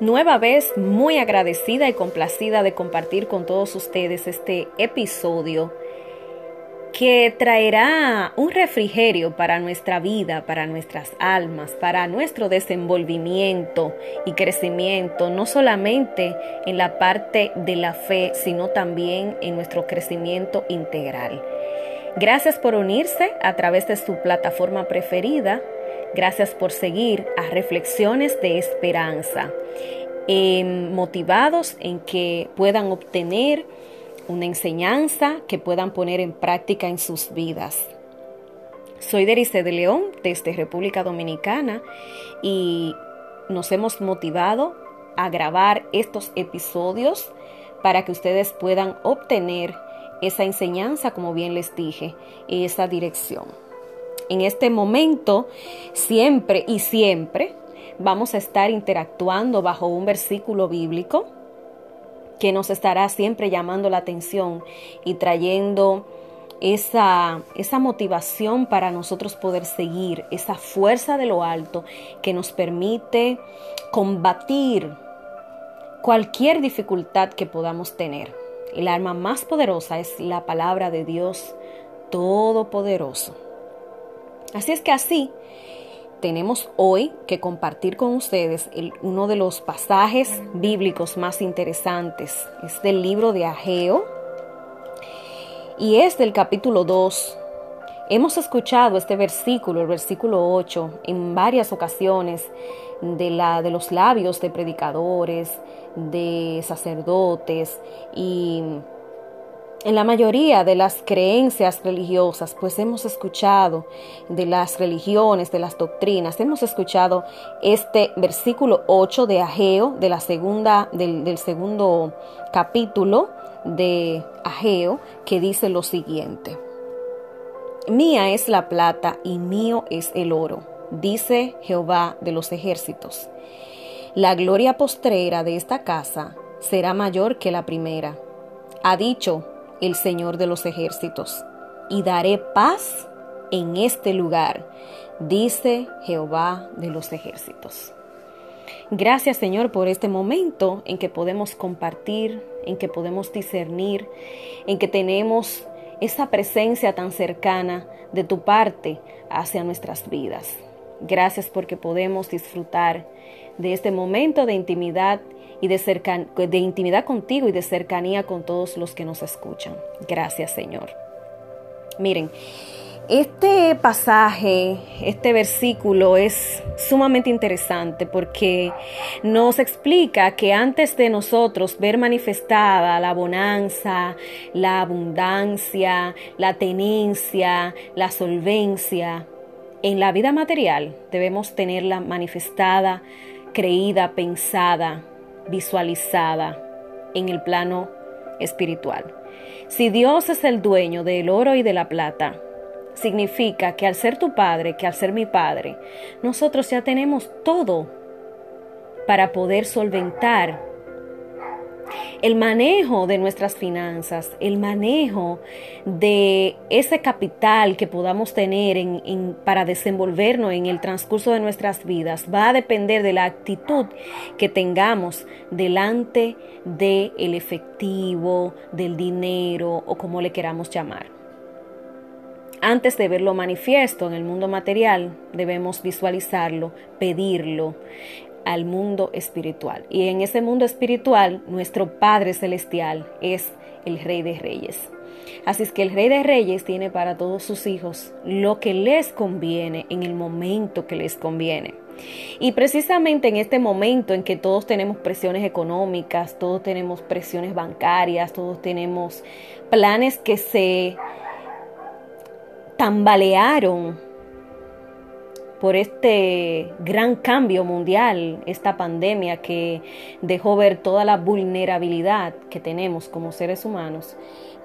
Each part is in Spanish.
nueva vez muy agradecida y complacida de compartir con todos ustedes este episodio que traerá un refrigerio para nuestra vida, para nuestras almas, para nuestro desenvolvimiento y crecimiento, no solamente en la parte de la fe, sino también en nuestro crecimiento integral. Gracias por unirse a través de su plataforma preferida. Gracias por seguir a Reflexiones de Esperanza, em, motivados en que puedan obtener una enseñanza que puedan poner en práctica en sus vidas. Soy Derice de León desde República Dominicana y nos hemos motivado a grabar estos episodios para que ustedes puedan obtener esa enseñanza, como bien les dije, esa dirección. En este momento, siempre y siempre, vamos a estar interactuando bajo un versículo bíblico que nos estará siempre llamando la atención y trayendo esa, esa motivación para nosotros poder seguir, esa fuerza de lo alto que nos permite combatir cualquier dificultad que podamos tener. El arma más poderosa es la palabra de Dios Todopoderoso. Así es que así tenemos hoy que compartir con ustedes uno de los pasajes bíblicos más interesantes. Es del libro de Ageo y es del capítulo 2. Hemos escuchado este versículo, el versículo 8, en varias ocasiones de, la, de los labios de predicadores, de sacerdotes y en la mayoría de las creencias religiosas, pues hemos escuchado de las religiones, de las doctrinas, hemos escuchado este versículo 8 de Ageo, de la segunda, del, del segundo capítulo de Ageo, que dice lo siguiente. Mía es la plata y mío es el oro, dice Jehová de los ejércitos. La gloria postrera de esta casa será mayor que la primera. Ha dicho el Señor de los ejércitos, y daré paz en este lugar, dice Jehová de los ejércitos. Gracias Señor por este momento en que podemos compartir, en que podemos discernir, en que tenemos esa presencia tan cercana de tu parte hacia nuestras vidas. Gracias porque podemos disfrutar de este momento de intimidad y de, intimidad contigo y de cercanía con todos los que nos escuchan. Gracias Señor. Miren, este pasaje, este versículo es sumamente interesante porque nos explica que antes de nosotros ver manifestada la bonanza, la abundancia, la tenencia, la solvencia, en la vida material debemos tenerla manifestada, creída, pensada, visualizada en el plano espiritual. Si Dios es el dueño del oro y de la plata, significa que al ser tu padre, que al ser mi padre, nosotros ya tenemos todo para poder solventar el manejo de nuestras finanzas, el manejo de ese capital que podamos tener para desenvolvernos en el transcurso de nuestras vidas va a depender de la actitud que tengamos delante del el efectivo, del dinero o como le queramos llamar. Antes de verlo manifiesto en el mundo material, debemos visualizarlo, pedirlo, al mundo espiritual. Y en ese mundo espiritual, nuestro Padre Celestial es el Rey de Reyes. Así es que el Rey de Reyes tiene para todos sus hijos lo que les conviene en el momento que les conviene. Y precisamente en este momento en que todos tenemos presiones económicas, todos tenemos presiones bancarias, todos tenemos planes que se tambalearon por este gran cambio mundial, esta pandemia que dejó ver toda la vulnerabilidad que tenemos como seres humanos,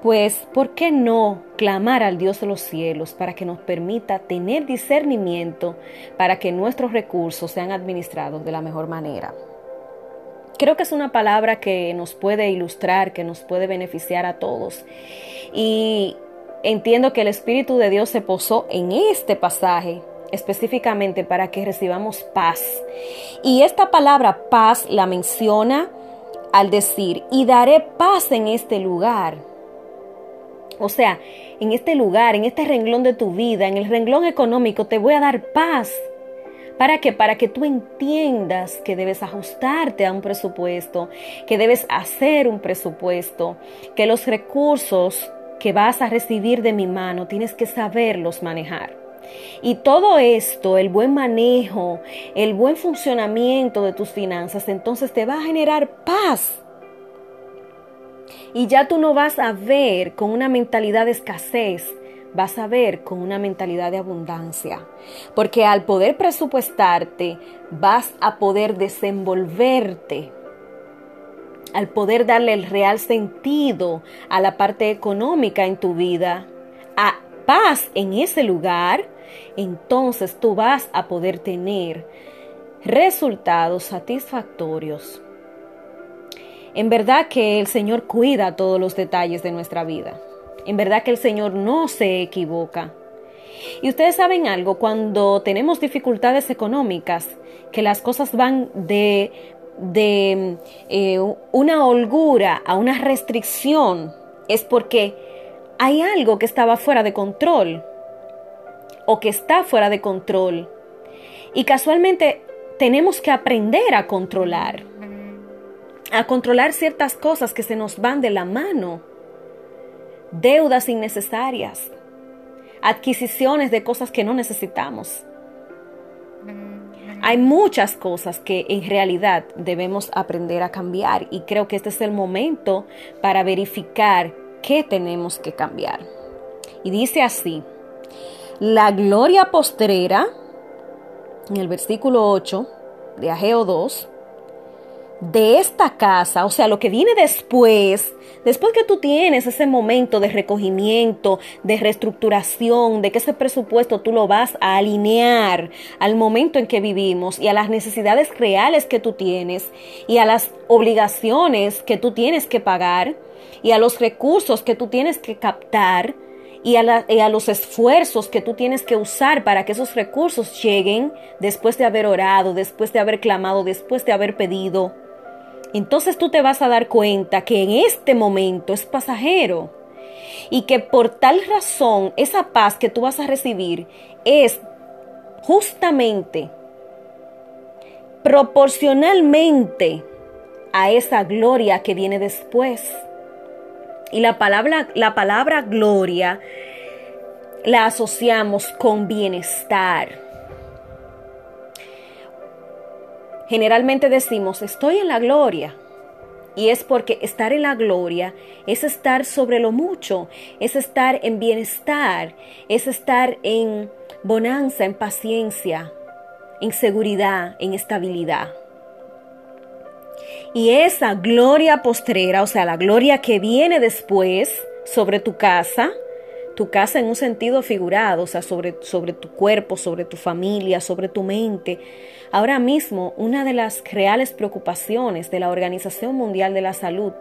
pues ¿por qué no clamar al Dios de los cielos para que nos permita tener discernimiento para que nuestros recursos sean administrados de la mejor manera? Creo que es una palabra que nos puede ilustrar, que nos puede beneficiar a todos. Y entiendo que el Espíritu de Dios se posó en este pasaje específicamente para que recibamos paz. Y esta palabra paz la menciona al decir, y daré paz en este lugar. O sea, en este lugar, en este renglón de tu vida, en el renglón económico, te voy a dar paz. ¿Para qué? Para que tú entiendas que debes ajustarte a un presupuesto, que debes hacer un presupuesto, que los recursos que vas a recibir de mi mano tienes que saberlos manejar. Y todo esto, el buen manejo, el buen funcionamiento de tus finanzas, entonces te va a generar paz. Y ya tú no vas a ver con una mentalidad de escasez, vas a ver con una mentalidad de abundancia. Porque al poder presupuestarte, vas a poder desenvolverte. Al poder darle el real sentido a la parte económica en tu vida, a paz en ese lugar, entonces tú vas a poder tener resultados satisfactorios. En verdad que el Señor cuida todos los detalles de nuestra vida. En verdad que el Señor no se equivoca. Y ustedes saben algo, cuando tenemos dificultades económicas, que las cosas van de, de eh, una holgura a una restricción, es porque hay algo que estaba fuera de control o que está fuera de control. Y casualmente tenemos que aprender a controlar, a controlar ciertas cosas que se nos van de la mano, deudas innecesarias, adquisiciones de cosas que no necesitamos. Hay muchas cosas que en realidad debemos aprender a cambiar y creo que este es el momento para verificar qué tenemos que cambiar. Y dice así, la gloria postrera, en el versículo 8 de Ageo 2, de esta casa, o sea, lo que viene después, después que tú tienes ese momento de recogimiento, de reestructuración, de que ese presupuesto tú lo vas a alinear al momento en que vivimos y a las necesidades reales que tú tienes y a las obligaciones que tú tienes que pagar y a los recursos que tú tienes que captar, y a, los esfuerzos que tú tienes que usar para que esos recursos lleguen después de haber orado, después de haber clamado, después de haber pedido. Entonces tú te vas a dar cuenta que en este momento es pasajero y que por tal razón esa paz que tú vas a recibir es justamente proporcionalmente a esa gloria que viene después. Y la palabra, la palabra gloria la asociamos con bienestar. Generalmente decimos, estoy en la gloria. Y es porque estar en la gloria es estar sobre lo mucho, es estar en bienestar, es estar en bonanza, en paciencia, en seguridad, en estabilidad. Y esa gloria postrera, o sea, la gloria que viene después sobre tu casa, tu casa en un sentido figurado, o sea, sobre, sobre tu cuerpo, sobre tu familia, sobre tu mente. Ahora mismo, una de las reales preocupaciones de la Organización Mundial de la Salud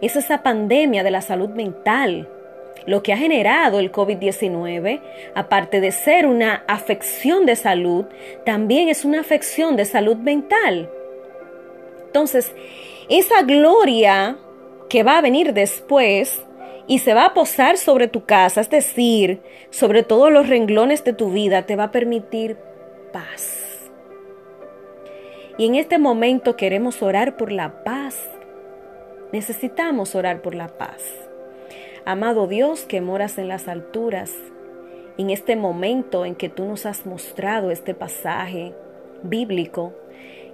es esa pandemia de la salud mental. Lo que ha generado el COVID-19, aparte de ser una afección de salud, también es una afección de salud mental. Entonces, esa gloria que va a venir después y se va a posar sobre tu casa, es decir, sobre todos los renglones de tu vida, te va a permitir paz. Y en este momento queremos orar por la paz. Necesitamos orar por la paz. Amado Dios que moras en las alturas, en este momento en que tú nos has mostrado este pasaje bíblico,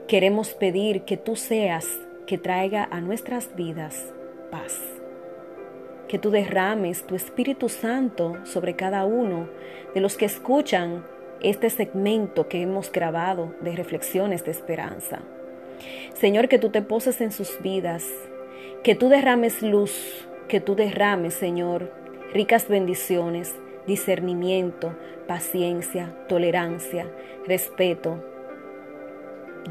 Queremos pedir que tú seas que traiga a nuestras vidas paz. Que tú derrames tu Espíritu Santo sobre cada uno de los que escuchan este segmento que hemos grabado de reflexiones de esperanza. Señor, que tú te poses en sus vidas, que tú derrames luz, que tú derrames, Señor, ricas bendiciones, discernimiento, paciencia, tolerancia, respeto,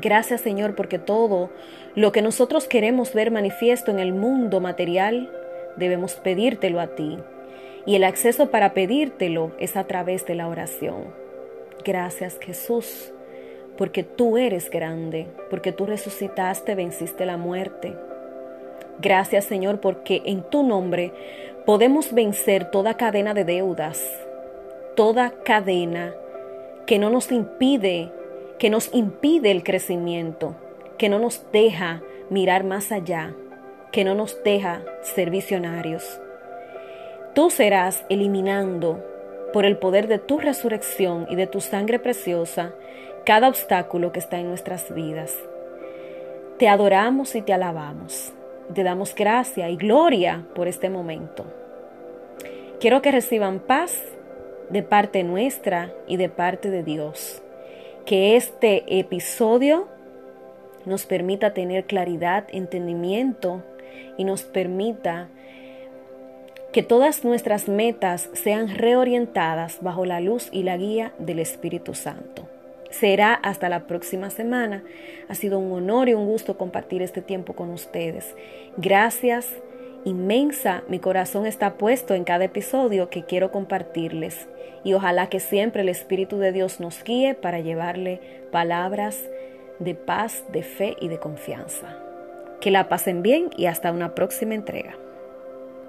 Gracias Señor porque todo lo que nosotros queremos ver manifiesto en el mundo material, debemos pedírtelo a ti. Y el acceso para pedírtelo es a través de la oración. gracias Jesús, porque tú eres grande, porque tú resucitaste, venciste la muerte. Gracias Señor, porque en tu nombre podemos vencer toda cadena de deudas, toda cadena que no nos impide, que nos impide el crecimiento, que no nos deja mirar más allá, que no nos deja ser visionarios. Tú serás eliminando por el poder de tu resurrección y de tu sangre preciosa cada obstáculo que está en nuestras vidas. Te adoramos y te alabamos. Te damos gracia y gloria por este momento. Quiero que reciban paz de parte nuestra y de parte de Dios. Que este episodio nos permita tener claridad, entendimiento y nos permita que todas nuestras metas sean reorientadas bajo la luz y la guía del Espíritu Santo. Será hasta la próxima semana. Ha sido un honor y un gusto compartir este tiempo con ustedes. Gracias inmensa. Mi corazón está puesto en cada episodio que quiero compartirles. Y ojalá que siempre el Espíritu de Dios nos guíe para llevarle palabras de paz, de fe y de confianza. Que la pasen bien y hasta una próxima entrega.